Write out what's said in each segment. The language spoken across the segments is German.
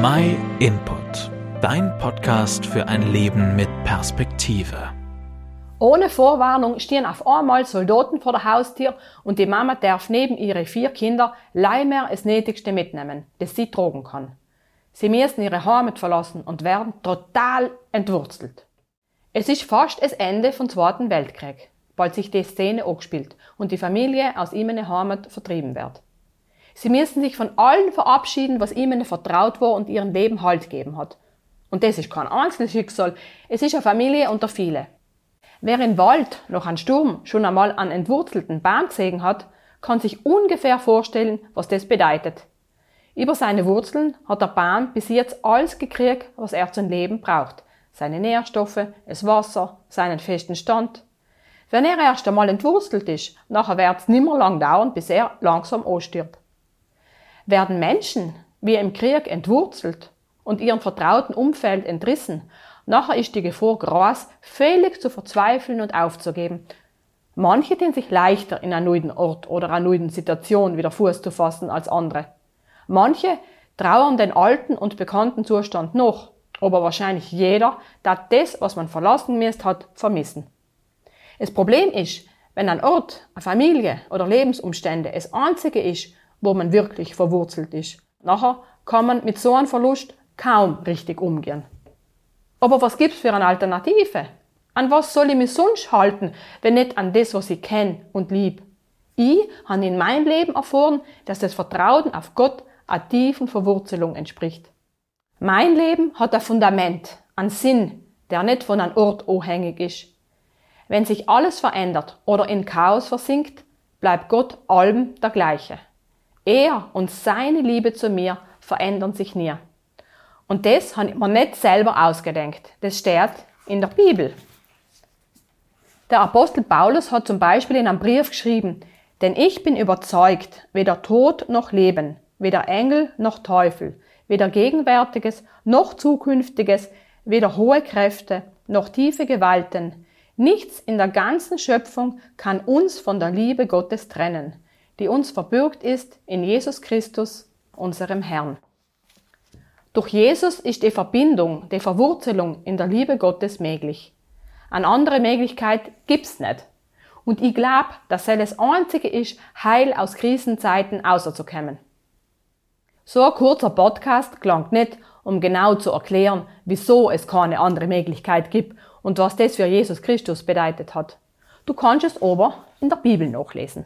My Input, dein Podcast für ein Leben mit Perspektive. Ohne Vorwarnung stehen auf einmal Soldaten vor der Haustür und die Mama darf neben ihre vier Kinder leider das Nötigste mitnehmen, das sie tragen kann. Sie müssen ihre Heimat verlassen und werden total entwurzelt. Es ist fast das Ende vom Zweiten Weltkrieg, bald sich die Szene angespielt und die Familie aus ihrer Heimat vertrieben wird. Sie müssen sich von allen verabschieden, was ihnen vertraut war und ihrem Leben Halt gegeben hat. Und das ist kein Einzelschicksal, es ist eine Familie unter viele. Wer im Wald nach einem Sturm schon einmal einen entwurzelten Baum gesehen hat, kann sich ungefähr vorstellen, was das bedeutet. Über seine Wurzeln hat der Baum bis jetzt alles gekriegt, was er zum Leben braucht. Seine Nährstoffe, das Wasser, seinen festen Stand. Wenn er erst einmal entwurzelt ist, nachher wird es nimmer lang dauern, bis er langsam ausstirbt. Werden Menschen wie im Krieg entwurzelt und ihrem vertrauten Umfeld entrissen, nachher ist die Gefahr groß, völlig zu verzweifeln und aufzugeben. Manche tun sich leichter in einem neuen Ort oder einer neuen Situation wieder Fuß zu fassen als andere. Manche trauern den alten und bekannten Zustand noch, aber wahrscheinlich jeder, der das, was man verlassen müsst hat, vermissen. Das Problem ist, wenn ein Ort, eine Familie oder Lebensumstände das einzige ist, wo man wirklich verwurzelt ist. Nachher kann man mit so einem Verlust kaum richtig umgehen. Aber was gibt's für eine Alternative? An was soll ich mich sonst halten, wenn nicht an das, was ich kenne und lieb? Ich habe in meinem Leben erfahren, dass das Vertrauen auf Gott einer tiefen Verwurzelung entspricht. Mein Leben hat ein Fundament, einen Sinn, der nicht von einem Ort abhängig ist. Wenn sich alles verändert oder in Chaos versinkt, bleibt Gott allem der gleiche. Er und seine Liebe zu mir verändern sich nie. Und das habe ich mir nicht selber ausgedenkt. Das steht in der Bibel. Der Apostel Paulus hat zum Beispiel in einem Brief geschrieben, denn ich bin überzeugt, weder Tod noch Leben, weder Engel noch Teufel, weder Gegenwärtiges noch Zukünftiges, weder hohe Kräfte noch tiefe Gewalten, nichts in der ganzen Schöpfung kann uns von der Liebe Gottes trennen, die uns verbürgt ist in Jesus Christus, unserem Herrn. Durch Jesus ist die Verbindung, die Verwurzelung in der Liebe Gottes möglich. Eine andere Möglichkeit gibt's nicht. Und ich glaube, dass es das einzige ist, Heil aus Krisenzeiten außerzukommen. So ein kurzer Podcast klangt nicht, um genau zu erklären, wieso es keine andere Möglichkeit gibt und was das für Jesus Christus bedeutet hat. Du kannst es aber in der Bibel nachlesen.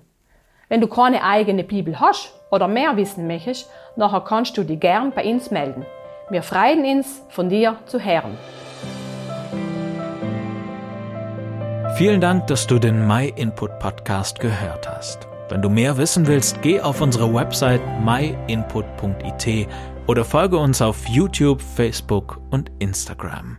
Wenn du keine eigene Bibel hast oder mehr wissen möchtest, nachher kannst du dich gern bei uns melden. Wir freuen uns, von dir zu hören. Vielen Dank, dass du den My Input Podcast gehört hast. Wenn du mehr wissen willst, geh auf unsere Website myinput.it oder folge uns auf YouTube, Facebook und Instagram.